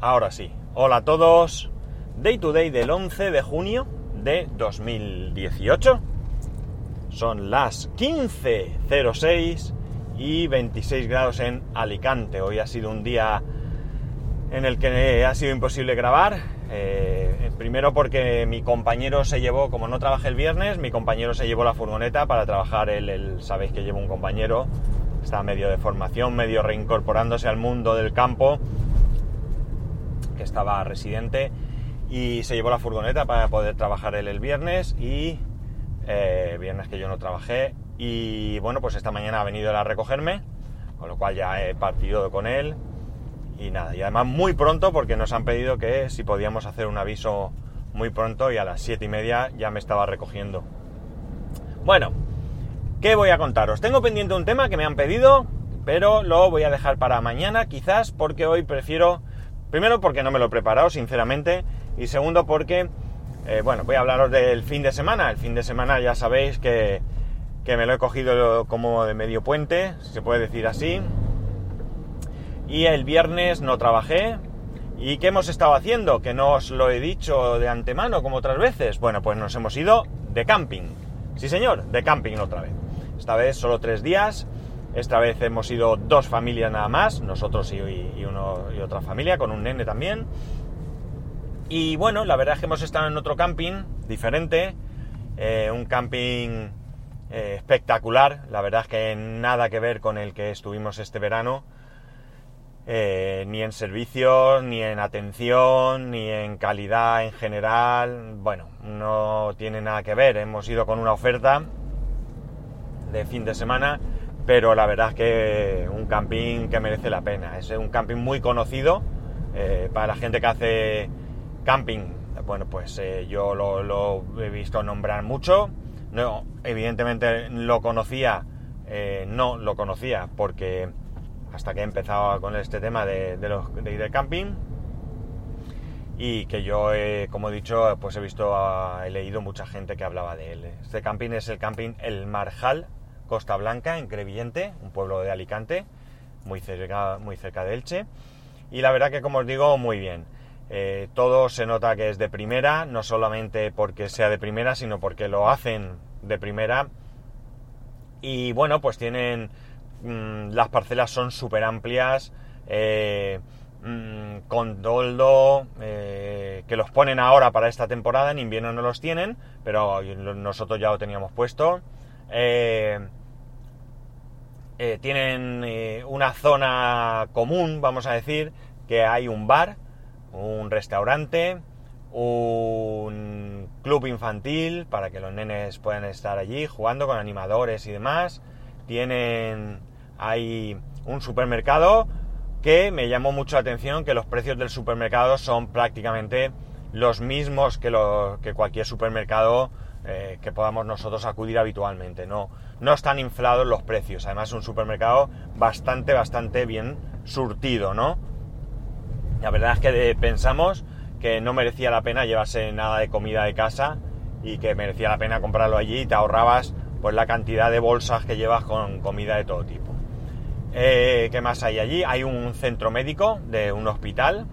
Ahora sí. Hola a todos. Day to day del 11 de junio de 2018. Son las 15.06 y 26 grados en Alicante. Hoy ha sido un día en el que ha sido imposible grabar. Eh, primero porque mi compañero se llevó, como no trabajé el viernes, mi compañero se llevó la furgoneta para trabajar. Él, sabéis que llevo un compañero, está medio de formación, medio reincorporándose al mundo del campo estaba residente y se llevó la furgoneta para poder trabajar él el viernes y eh, viernes que yo no trabajé y bueno pues esta mañana ha venido a recogerme con lo cual ya he partido con él y nada y además muy pronto porque nos han pedido que si podíamos hacer un aviso muy pronto y a las siete y media ya me estaba recogiendo bueno ¿qué voy a contaros? tengo pendiente un tema que me han pedido pero lo voy a dejar para mañana quizás porque hoy prefiero Primero porque no me lo he preparado, sinceramente. Y segundo porque, eh, bueno, voy a hablaros del fin de semana. El fin de semana ya sabéis que, que me lo he cogido como de medio puente, si se puede decir así. Y el viernes no trabajé. ¿Y qué hemos estado haciendo? Que no os lo he dicho de antemano como otras veces. Bueno, pues nos hemos ido de camping. Sí, señor, de camping otra vez. Esta vez solo tres días esta vez hemos ido dos familias nada más, nosotros y, uno, y otra familia, con un nene también. Y bueno, la verdad es que hemos estado en otro camping diferente, eh, un camping eh, espectacular, la verdad es que nada que ver con el que estuvimos este verano, eh, ni en servicios, ni en atención, ni en calidad en general, bueno, no tiene nada que ver, hemos ido con una oferta de fin de semana pero la verdad es que un camping que merece la pena. Es un camping muy conocido eh, para la gente que hace camping. Bueno, pues eh, yo lo, he visto nombrar mucho. No, evidentemente lo conocía, eh, no lo conocía porque hasta que he empezado con este tema de, los, de ir de camping y que yo, como he dicho, pues he visto, he leído mucha gente que hablaba de él. Este camping es el camping El Marjal Costa Blanca, en Crevillente, un pueblo de Alicante, muy cerca, muy cerca de Elche. Y la verdad que, como os digo, muy bien. Eh, todo se nota que es de primera, no solamente porque sea de primera, sino porque lo hacen de primera. Y bueno, pues tienen... Mm, las parcelas son súper amplias, eh, mm, con toldo, eh, que los ponen ahora para esta temporada, en invierno no los tienen, pero nosotros ya lo teníamos puesto. Tienen eh, una zona común, vamos a decir, que hay un bar, un restaurante, un club infantil para que los nenes puedan estar allí jugando con animadores y demás. Tienen hay un supermercado que me llamó mucho la atención que los precios del supermercado son prácticamente los mismos que, que cualquier supermercado eh, que podamos nosotros acudir habitualmente. No, no están inflados los precios. Además es un supermercado bastante, bastante bien surtido, ¿no? La verdad es que pensamos que no merecía la pena llevarse nada de comida de casa y que merecía la pena comprarlo allí y te ahorrabas pues la cantidad de bolsas que llevas con comida de todo tipo. Eh, ¿Qué más hay allí? Hay un centro médico de un hospital.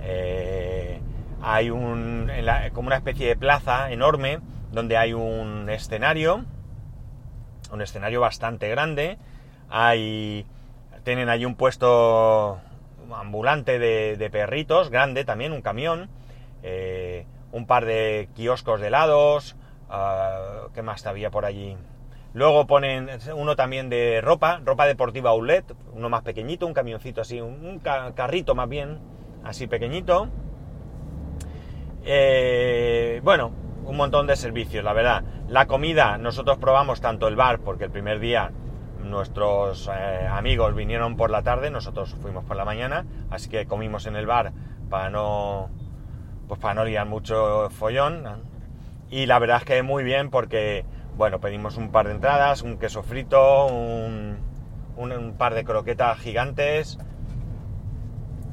Eh, hay un, como una especie de plaza enorme donde hay un escenario, un escenario bastante grande, hay, tienen allí un puesto ambulante de, perritos, grande también, un camión, eh, un par de kioscos de helados, uh, ¿qué más había por allí? Luego ponen uno también de ropa, ropa deportiva outlet, uno más pequeñito, un camioncito así, un, carrito más bien, así pequeñito. Eh, bueno, un montón de servicios, la verdad. La comida, nosotros probamos tanto el bar, porque el primer día nuestros eh, amigos vinieron por la tarde, nosotros fuimos por la mañana, así que comimos en el bar para no, pues para no liar mucho follón. Y la verdad es que muy bien porque, bueno, pedimos un par de entradas, un queso frito, un, un par de croquetas gigantes,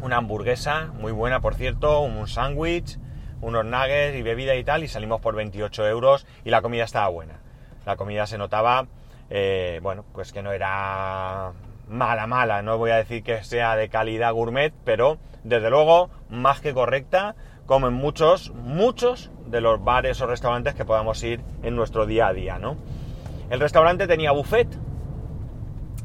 una hamburguesa, muy buena por cierto, un sándwich, unos nuggets y bebida y tal, y salimos por 28 euros y la comida estaba buena. La comida se notaba, eh, bueno, pues que no era mala, mala, no voy a decir que sea de calidad gourmet, pero desde luego, más que correcta, como en muchos, muchos de los bares o restaurantes que podamos ir en nuestro día a día, ¿no? El restaurante tenía buffet,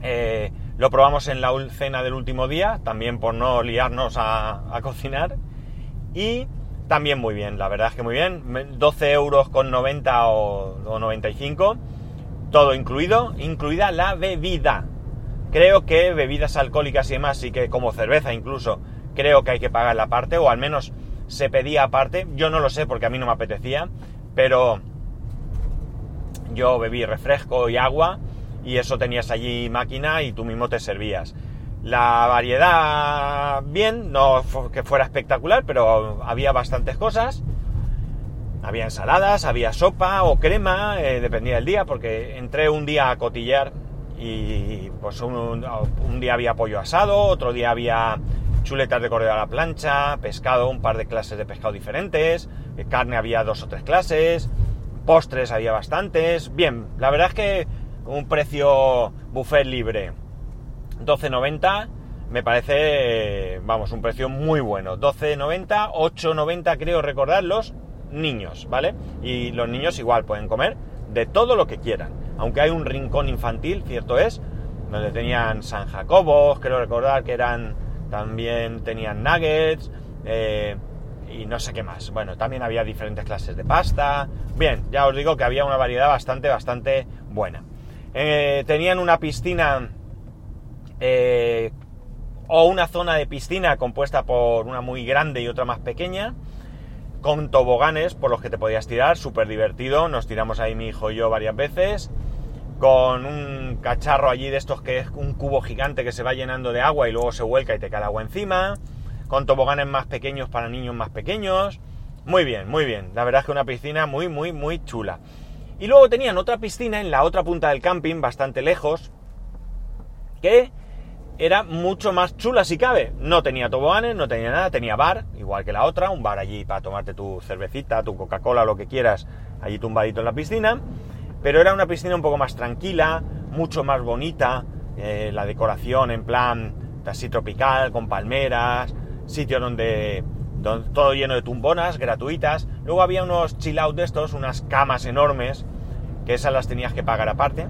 eh, lo probamos en la cena del último día, también por no liarnos a, cocinar, y también muy bien, la verdad es que muy bien, 12 euros con 90 o, o 95, todo incluido, incluida la bebida. Creo que bebidas alcohólicas y demás, sí que como cerveza incluso, creo que hay que pagar la parte, o al menos se pedía aparte. Yo no lo sé porque a mí no me apetecía, pero yo bebí refresco y agua y eso tenías allí máquina y tú mismo te servías. La variedad, bien, no que fuera espectacular, pero había bastantes cosas. Había ensaladas, había sopa o crema, eh, dependía del día, porque entré un día a cotillar y pues un, un, día había pollo asado, otro día había chuletas de cordero a la plancha, pescado, un par de clases de pescado diferentes, eh, carne había dos o tres clases, postres había bastantes. Bien, la verdad es que un precio buffet libre, 12.90, me parece, vamos, un precio muy bueno. 12.90, 8.90 creo recordar los niños, ¿vale? Y los niños igual pueden comer de todo lo que quieran. Aunque hay un rincón infantil, cierto es, donde tenían San Jacobos, creo recordar que eran también tenían nuggets eh, y no sé qué más. Bueno, también había diferentes clases de pasta. Bien, ya os digo que había una variedad bastante, bastante buena. Eh, tenían una piscina eh, o una zona de piscina compuesta por una muy grande y otra más pequeña, con toboganes por los que te podías tirar, súper divertido. Nos tiramos ahí mi hijo y yo varias veces con un cacharro allí de estos que es un cubo gigante que se va llenando de agua y luego se vuelca y te cae agua encima, con toboganes más pequeños para niños más pequeños. Muy bien, muy bien. La verdad es que una piscina muy, muy, muy chula. Y luego tenían otra piscina en la otra punta del camping, bastante lejos, que era mucho más chula si cabe. No tenía toboganes, no tenía nada, tenía bar, igual que la otra, un bar allí para tomarte tu cervecita, tu Coca-Cola, lo que quieras, allí tumbadito en la piscina pero era una piscina un poco más tranquila, mucho más bonita, eh, la decoración en plan así tropical, con palmeras, sitio donde, todo lleno de tumbonas gratuitas. Luego había unos chill out de estos, unas camas enormes, que esas las tenías que pagar aparte.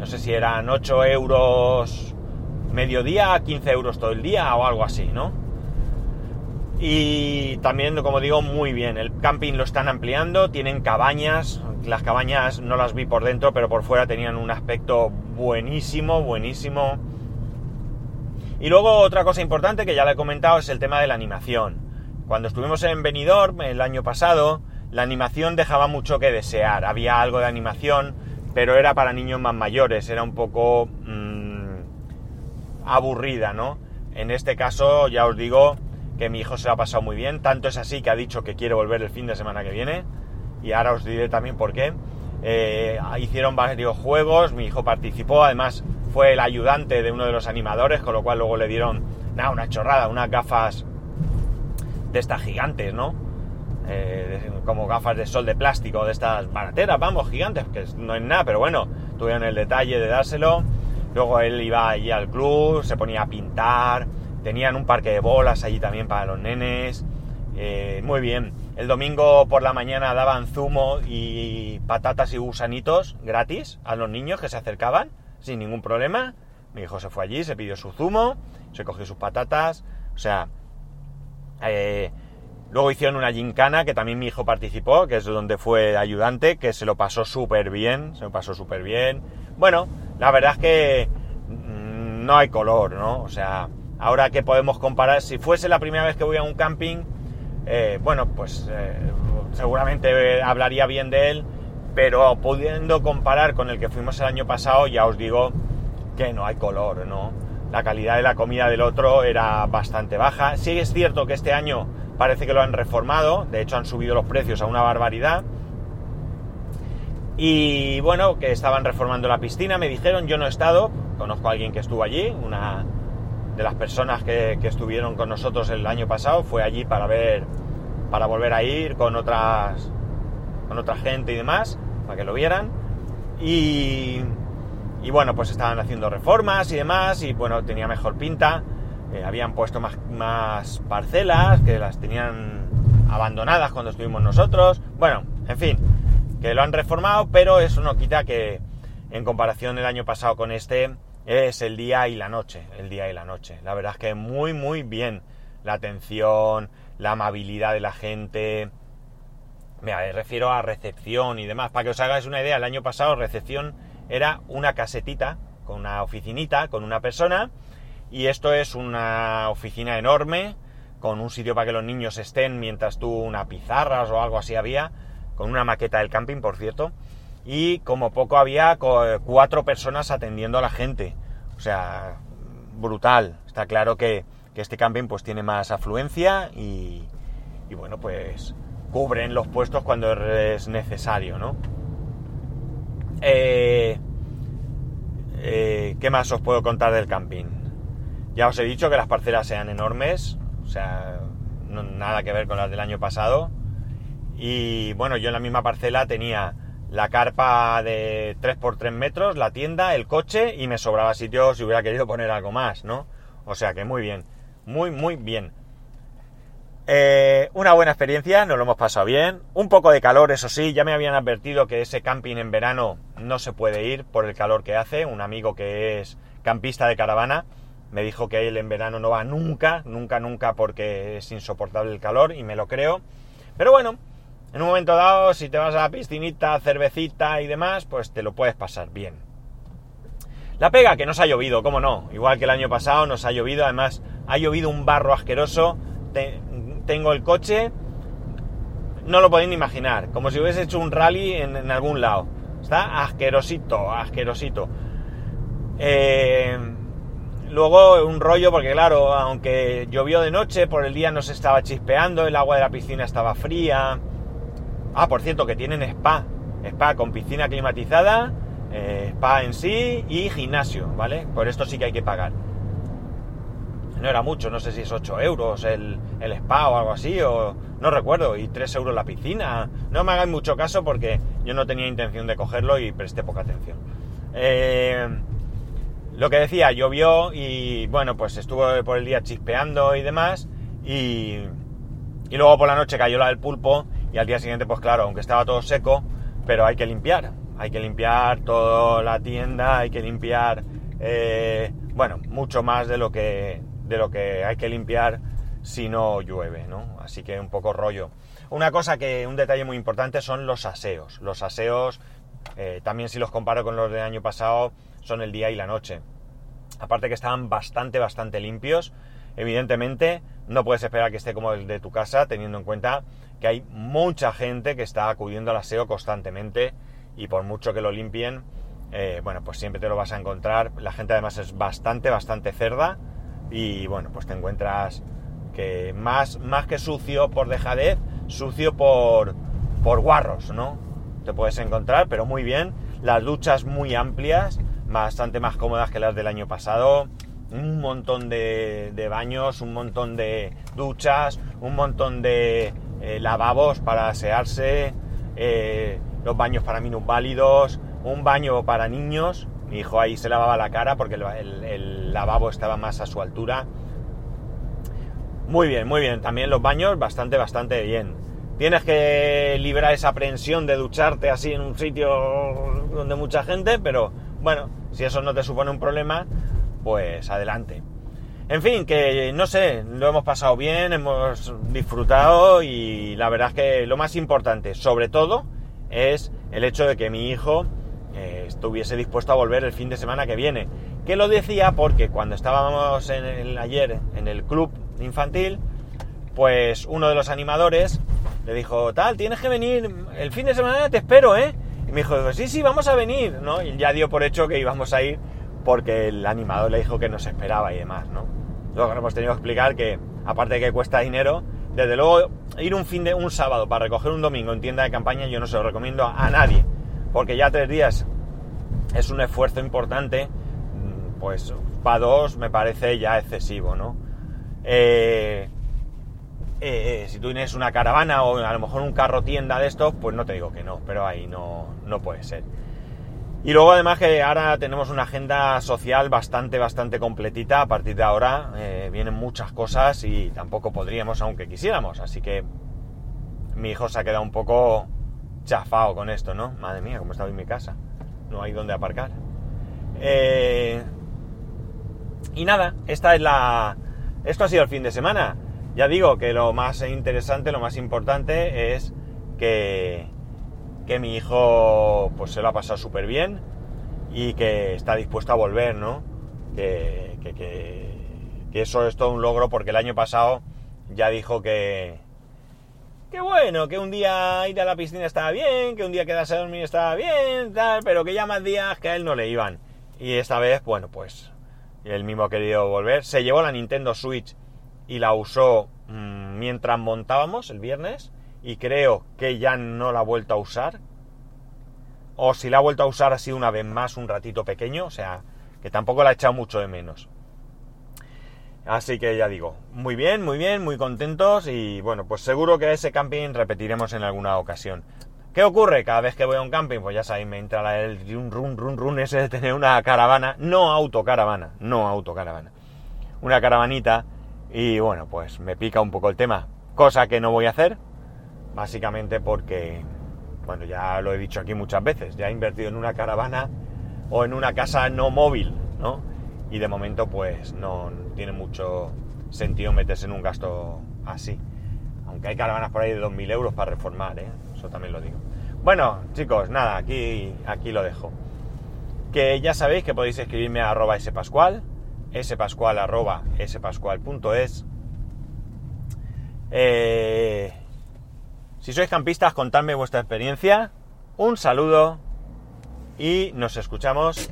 No sé si eran 8 euros mediodía, 15 euros todo el día o algo así, ¿no? Y también, como digo, muy bien. El camping lo están ampliando, tienen cabañas, las cabañas no las vi por dentro, pero por fuera tenían un aspecto buenísimo, buenísimo. Y luego otra cosa importante que ya le he comentado es el tema de la animación. Cuando estuvimos en Benidorm el año pasado, la animación dejaba mucho que desear. Había algo de animación, pero era para niños más mayores, era un poco mmm, aburrida, ¿no? En este caso ya os digo que mi hijo se lo ha pasado muy bien, tanto es así que ha dicho que quiere volver el fin de semana que viene y ahora os diré también por qué. Eh, hicieron varios juegos, mi hijo participó, además fue el ayudante de uno de los animadores, con lo cual luego le dieron nada, una chorrada, unas gafas de estas gigantes, ¿no? Eh, como gafas de sol de plástico, de estas barateras, vamos, gigantes, que no es nada, pero bueno, tuvieron el detalle de dárselo. Luego él iba allí al club, se ponía a pintar, tenían un parque de bolas allí también para los nenes. Eh, muy bien. El domingo por la mañana daban zumo y patatas y gusanitos gratis a los niños que se acercaban sin ningún problema. Mi hijo se fue allí, se pidió su zumo, se cogió sus patatas. O sea, eh, luego hicieron una gincana que también mi hijo participó, que es donde fue ayudante, que se lo pasó súper bien, se lo pasó súper bien. Bueno, la verdad es que mm, no hay color, ¿no? O sea, ahora que podemos comparar, si fuese la primera vez que voy a un camping, eh, bueno, pues eh, seguramente hablaría bien de él, pero pudiendo comparar con el que fuimos el año pasado, ya os digo que no hay color, ¿no? La calidad de la comida del otro era bastante baja. Sí es cierto que este año parece que lo han reformado, de hecho han subido los precios a una barbaridad. Y bueno, que estaban reformando la piscina, me dijeron, yo no he estado, conozco a alguien que estuvo allí, una, de las personas que, estuvieron con nosotros el año pasado fue allí para ver, para volver a ir con otras, con otra gente y demás, para que lo vieran. Y, y bueno, pues estaban haciendo reformas y demás, y bueno, tenía mejor pinta. Eh, habían puesto más, más parcelas, que las tenían abandonadas cuando estuvimos nosotros. Bueno, en fin, que lo han reformado, pero eso no quita que en comparación el año pasado con este es el día y la noche, el día y la noche. La verdad es que muy, muy bien. La atención, la amabilidad de la gente. Me refiero a recepción y demás. Para que os hagáis una idea, el año pasado recepción era una casetita con una oficinita, con una persona. Y esto es una oficina enorme, con un sitio para que los niños estén mientras tú una pizarras o algo así había, con una maqueta del camping, por cierto y como poco había cuatro personas atendiendo a la gente. O sea, brutal. Está claro que, este camping pues tiene más afluencia y, bueno, pues cubren los puestos cuando es necesario, ¿no? Eh, eh, ¿Qué más os puedo contar del camping? Ya os he dicho que las parcelas sean enormes, o sea, nada que ver con las del año pasado. Y bueno, yo en la misma parcela tenía la carpa de 3x3 metros, la tienda, el coche y me sobraba sitio si hubiera querido poner algo más, ¿no? O sea que muy bien, muy, muy bien. Eh, una buena experiencia, nos lo hemos pasado bien. Un poco de calor, eso sí, ya me habían advertido que ese camping en verano no se puede ir por el calor que hace. Un amigo que es campista de caravana me dijo que él en verano no va nunca, nunca, nunca porque es insoportable el calor y me lo creo. Pero bueno, en un momento dado, si te vas a la piscinita, cervecita y demás, pues te lo puedes pasar bien. La pega, que nos ha llovido, cómo no. Igual que el año pasado nos ha llovido, además ha llovido un barro asqueroso. tengo el coche, no lo podéis ni imaginar, como si hubiese hecho un rally en, algún lado. Está asquerosito, asquerosito. Eh, luego un rollo, porque claro, aunque llovió de noche, por el día no se estaba chispeando, el agua de la piscina estaba fría. Ah, por cierto, que tienen spa. Spa con piscina climatizada, eh, spa en sí y gimnasio, ¿vale? Por esto sí que hay que pagar. No era mucho, no sé si es 8 euros el, spa o algo así, o no recuerdo, y 3 euros la piscina. No me hagáis mucho caso porque yo no tenía intención de cogerlo y presté poca atención. Eh, lo que decía, llovió y bueno, pues estuvo por el día chispeando y demás, y, y luego por la noche cayó la del pulpo y al día siguiente, pues claro, aunque estaba todo seco, pero hay que limpiar. Hay que limpiar toda la tienda, hay que limpiar, eh, bueno, mucho más de lo, que, de lo que hay que limpiar si no llueve, ¿no? Así que un poco rollo. Una cosa que, un detalle muy importante son los aseos. Los aseos, eh, también si los comparo con los del año pasado, son el día y la noche. Aparte que estaban bastante, bastante limpios. Evidentemente, no puedes esperar que esté como el de tu casa, teniendo en cuenta que hay mucha gente que está acudiendo al aseo constantemente y por mucho que lo limpien, eh, bueno, pues siempre te lo vas a encontrar. La gente además es bastante, bastante cerda y bueno, pues te encuentras que más, más que sucio por dejadez, sucio por, por guarros, ¿no? Te puedes encontrar, pero muy bien. Las duchas muy amplias, bastante más cómodas que las del año pasado. Un montón de, baños, un montón de duchas, un montón de eh, lavabos para asearse, eh, los baños para minusválidos, un baño para niños. Mi hijo ahí se lavaba la cara porque el, lavabo estaba más a su altura. Muy bien, muy bien. También los baños bastante, bastante bien. Tienes que librar esa aprensión de ducharte así en un sitio donde mucha gente, pero bueno, si eso no te supone un problema, pues adelante. En fin, que no sé, lo hemos pasado bien, hemos disfrutado y la verdad es que lo más importante, sobre todo, es el hecho de que mi hijo eh, estuviese dispuesto a volver el fin de semana que viene. Que lo decía porque cuando estábamos ayer en el club infantil, pues uno de los animadores le dijo, tal, tienes que venir, el fin de semana te espero, ¿eh? Y me dijo, sí, sí, vamos a venir, ¿no? Y ya dio por hecho que íbamos a ir porque el animador le dijo que nos esperaba y demás, ¿no? Luego hemos tenido que explicar que, aparte de que cuesta dinero, desde luego ir un fin de un sábado para recoger un domingo en tienda de campaña yo no se lo recomiendo a nadie, porque ya tres días es un esfuerzo importante, pues para dos me parece ya excesivo, ¿no? Eh, eh, eh, si tú tienes una caravana o a lo mejor un carro tienda de estos, pues no te digo que no, pero ahí no, no puede ser. Y luego además que ahora tenemos una agenda social bastante, bastante completita. A partir de ahora eh, vienen muchas cosas y tampoco podríamos aunque quisiéramos. Así que mi hijo se ha quedado un poco chafado con esto, ¿no? Madre mía, cómo estaba en mi casa. No hay dónde aparcar. Y nada, esta es la... Esto ha sido el fin de semana. Ya digo que lo más interesante, lo más importante es que, que mi hijo pues se lo ha pasado súper bien y que está dispuesto a volver, ¿no? Que, que, eso es todo un logro porque el año pasado ya dijo que, que bueno, que un día ir a la piscina estaba bien, que un día quedarse a dormir estaba bien, tal, pero que ya más días que a él no le iban. Y esta vez, bueno, pues él mismo ha querido volver. Se llevó la Nintendo Switch y la usó mmm, mientras montábamos el viernes y creo que ya no la ha vuelto a usar. O si la ha vuelto a usar sido una vez más un ratito pequeño, o sea, que tampoco la ha echado mucho de menos. Así que ya digo, muy bien, muy bien, muy contentos y bueno, pues seguro que ese camping repetiremos en alguna ocasión. ¿Qué ocurre? Cada vez que voy a un camping, pues ya sabéis, me entra el run, run, run, run ese de tener una caravana, no autocaravana, no autocaravana, una caravanita y bueno, pues me pica un poco el tema, cosa que no voy a hacer, básicamente porque, bueno, ya lo he dicho aquí muchas veces, ya he invertido en una caravana o en una casa no móvil, ¿no? Y de momento pues no tiene mucho sentido meterse en un gasto así. Aunque hay caravanas por ahí de 2.000 euros para reformar, ¿eh? eso también lo digo. Bueno, chicos, nada, aquí, aquí lo dejo. Que ya sabéis que podéis escribirme a arroba spascual, arroba spascual.es. Eh, si sois campistas, contadme vuestra experiencia. Un saludo y nos escuchamos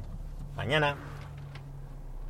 mañana.